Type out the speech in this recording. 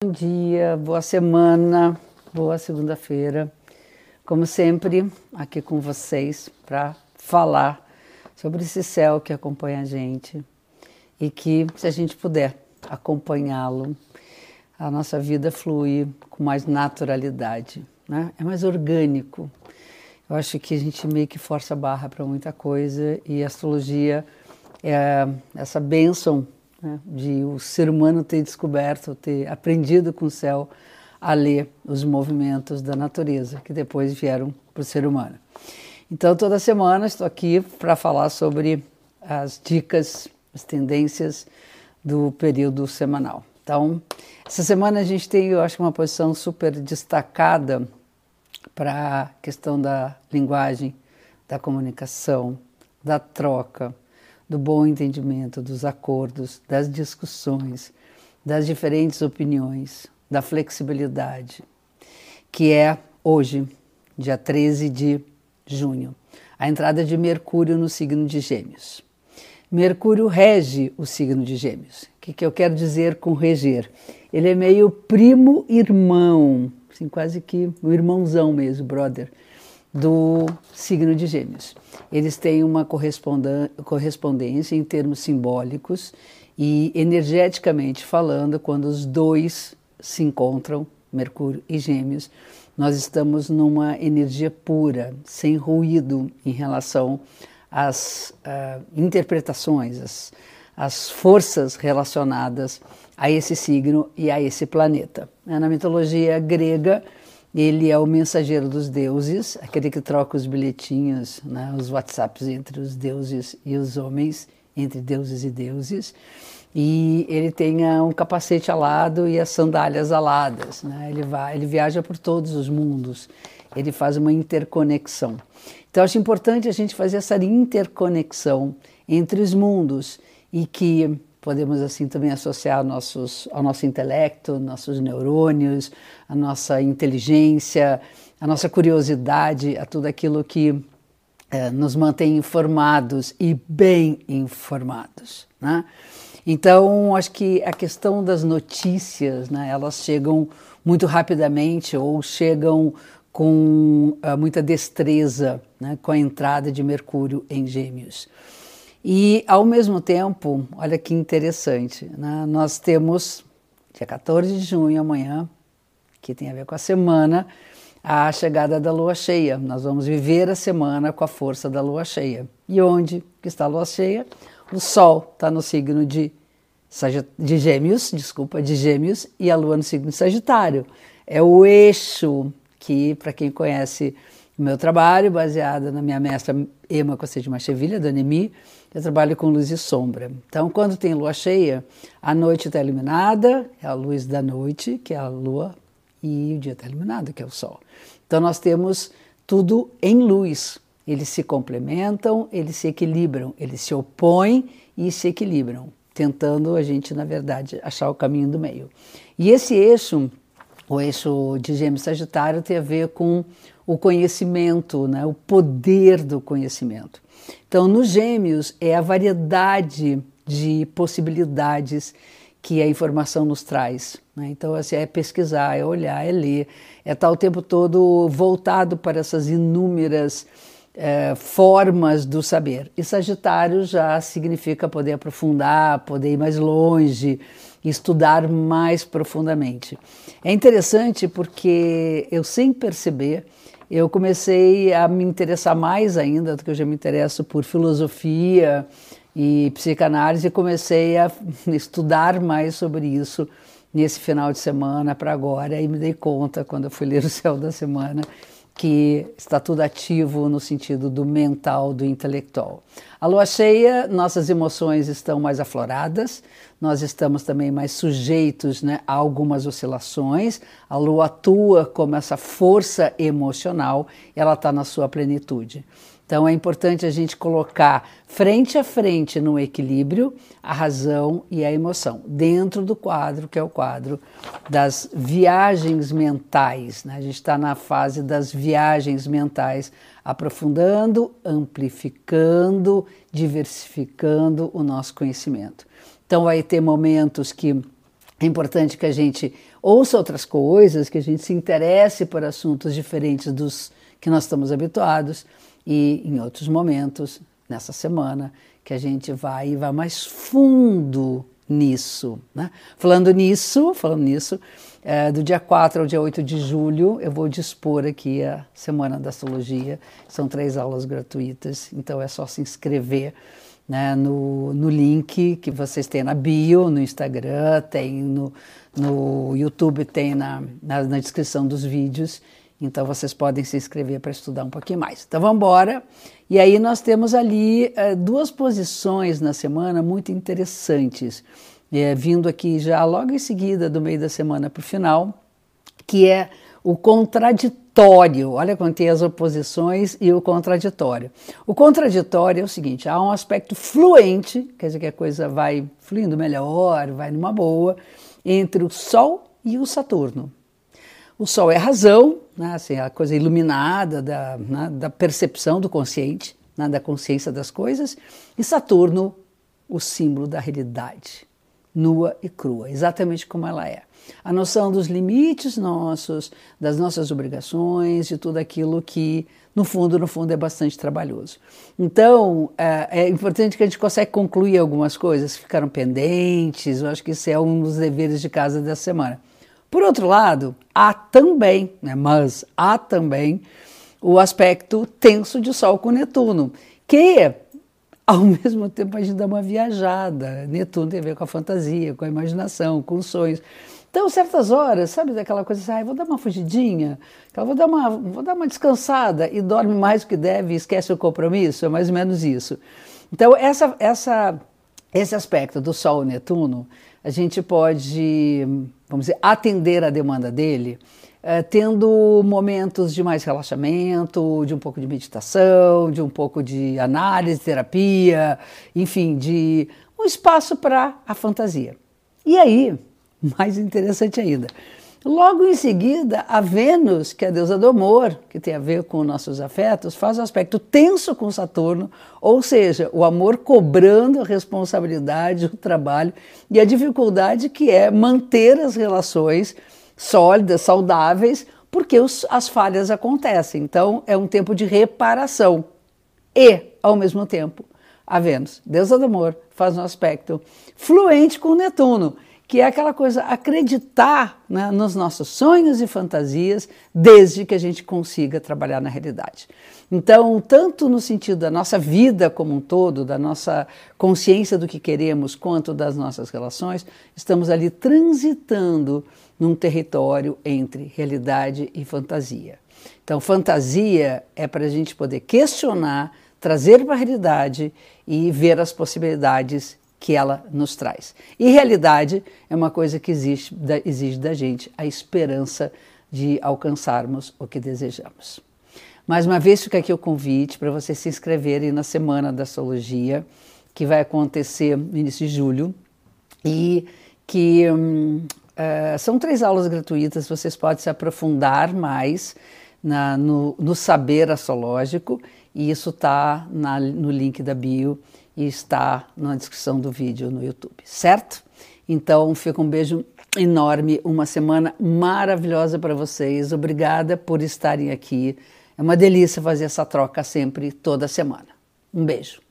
Bom dia, boa semana, boa segunda-feira. Como sempre, aqui com vocês para falar sobre esse céu que acompanha a gente e que, se a gente puder acompanhá-lo, a nossa vida flui com mais naturalidade, né? é mais orgânico. Eu acho que a gente meio que força a barra para muita coisa e a astrologia é essa bênção né, de o ser humano ter descoberto, ter aprendido com o céu a ler os movimentos da natureza, que depois vieram para o ser humano. Então, toda semana estou aqui para falar sobre as dicas, as tendências do período semanal. Então, essa semana a gente tem, eu acho, uma posição super destacada para a questão da linguagem, da comunicação, da troca, do bom entendimento, dos acordos, das discussões, das diferentes opiniões, da flexibilidade, que é hoje, dia 13 de junho, a entrada de Mercúrio no signo de Gêmeos. Mercúrio rege o signo de Gêmeos. O que, que eu quero dizer com reger? Ele é meio primo irmão, assim, quase que o irmãozão mesmo, brother do signo de Gêmeos. Eles têm uma correspondência em termos simbólicos e energeticamente falando, quando os dois se encontram, Mercúrio e Gêmeos, nós estamos numa energia pura, sem ruído em relação às uh, interpretações, às, às forças relacionadas a esse signo e a esse planeta. Na mitologia grega, ele é o mensageiro dos deuses, aquele que troca os bilhetinhos, né, os WhatsApps entre os deuses e os homens, entre deuses e deuses. E ele tem um capacete alado e as sandálias aladas. Né? Ele, vai, ele viaja por todos os mundos, ele faz uma interconexão. Então, acho importante a gente fazer essa interconexão entre os mundos e que podemos assim também associar nossos, ao nosso intelecto, nossos neurônios, a nossa inteligência, a nossa curiosidade, a tudo aquilo que é, nos mantém informados e bem informados. Né? Então, acho que a questão das notícias, né, elas chegam muito rapidamente ou chegam com uh, muita destreza né, com a entrada de Mercúrio em Gêmeos. E, ao mesmo tempo, olha que interessante, né? nós temos, dia 14 de junho, amanhã, que tem a ver com a semana, a chegada da lua cheia. Nós vamos viver a semana com a força da lua cheia. E onde que está a lua cheia? O Sol está no signo de, de Gêmeos, desculpa, de Gêmeos, e a lua no signo de Sagitário. É o eixo que, para quem conhece o meu trabalho, baseado na minha mestra Emma Cossé de Machevilha, do Anemi, eu trabalho com luz e sombra. Então, quando tem lua cheia, a noite está iluminada, é a luz da noite, que é a lua, e o dia está iluminado, que é o sol. Então, nós temos tudo em luz. Eles se complementam, eles se equilibram, eles se opõem e se equilibram, tentando a gente, na verdade, achar o caminho do meio. E esse eixo, o eixo de Gêmeos Sagitário, tem a ver com o conhecimento, né? o poder do conhecimento. Então, nos gêmeos, é a variedade de possibilidades que a informação nos traz. Né? Então, assim, é pesquisar, é olhar, é ler, é estar o tempo todo voltado para essas inúmeras é, formas do saber. E Sagitário já significa poder aprofundar, poder ir mais longe, estudar mais profundamente. É interessante porque eu, sem perceber, eu comecei a me interessar mais ainda do que eu já me interesso por filosofia e psicanálise e comecei a estudar mais sobre isso nesse final de semana para agora e me dei conta quando eu fui ler o céu da semana que está tudo ativo no sentido do mental, do intelectual. A lua cheia, nossas emoções estão mais afloradas, nós estamos também mais sujeitos né, a algumas oscilações. A lua atua como essa força emocional, ela está na sua plenitude. Então é importante a gente colocar frente a frente no equilíbrio a razão e a emoção, dentro do quadro, que é o quadro das viagens mentais. Né? A gente está na fase das viagens mentais, aprofundando, amplificando, diversificando o nosso conhecimento. Então vai ter momentos que É importante que a gente ouça outras coisas, que a gente se interesse por assuntos diferentes dos que nós estamos habituados e em outros momentos, nessa semana, que a gente vai e vai mais fundo nisso. Né? Falando nisso, falando nisso, é, do dia 4 ao dia 8 de julho, eu vou dispor aqui a Semana da Astrologia. São três aulas gratuitas, então é só se inscrever né, no, no link que vocês têm na bio, no Instagram, tem no, no YouTube, tem na, na, na descrição dos vídeos. Então vocês podem se inscrever para estudar um pouquinho mais. Então vamos embora. E aí nós temos ali é, duas posições na semana muito interessantes, é, vindo aqui já logo em seguida do meio da semana para o final, que é o contraditório. Olha quando tem as oposições e o contraditório. O contraditório é o seguinte: há um aspecto fluente, quer dizer que a coisa vai fluindo melhor, vai numa boa, entre o Sol e o Saturno. O Sol é a razão, né, assim, a coisa iluminada da, né, da percepção do consciente, né, da consciência das coisas, e Saturno, o símbolo da realidade, nua e crua, exatamente como ela é a noção dos limites nossos, das nossas obrigações, de tudo aquilo que, no fundo, no fundo, é bastante trabalhoso. Então, é, é importante que a gente consiga concluir algumas coisas que ficaram pendentes, eu acho que isso é um dos deveres de casa dessa semana. Por outro lado, há também, né, mas há também o aspecto tenso de Sol com Netuno, que ao mesmo tempo a gente dá uma viajada. Netuno tem a ver com a fantasia, com a imaginação, com os sonhos. Então, certas horas, sabe daquela coisa assim, ah, vou dar uma fugidinha, vou dar uma, vou dar uma descansada e dorme mais do que deve e esquece o compromisso, é mais ou menos isso. Então, essa, essa, esse aspecto do Sol Netuno, a gente pode, vamos dizer, atender a demanda dele, é, tendo momentos de mais relaxamento, de um pouco de meditação, de um pouco de análise, terapia, enfim, de um espaço para a fantasia. E aí, mais interessante ainda. Logo em seguida, a Vênus, que é a deusa do amor, que tem a ver com nossos afetos, faz um aspecto tenso com Saturno, ou seja, o amor cobrando a responsabilidade, o trabalho e a dificuldade que é manter as relações sólidas, saudáveis, porque os, as falhas acontecem. Então, é um tempo de reparação. E, ao mesmo tempo, a Vênus, deusa do amor, faz um aspecto fluente com Netuno que é aquela coisa, acreditar né, nos nossos sonhos e fantasias, desde que a gente consiga trabalhar na realidade. Então, tanto no sentido da nossa vida como um todo, da nossa consciência do que queremos, quanto das nossas relações, estamos ali transitando num território entre realidade e fantasia. Então, fantasia é para a gente poder questionar, trazer para a realidade e ver as possibilidades que ela nos traz. E realidade é uma coisa que existe, da, exige da gente a esperança de alcançarmos o que desejamos. Mais uma vez fica aqui o convite para vocês se inscreverem na Semana da Astrologia, que vai acontecer no início de julho, e que hum, uh, são três aulas gratuitas, vocês podem se aprofundar mais na, no, no saber astrológico, e isso está no link da bio e está na descrição do vídeo no YouTube, certo? Então, fica um beijo enorme, uma semana maravilhosa para vocês. Obrigada por estarem aqui. É uma delícia fazer essa troca sempre, toda semana. Um beijo.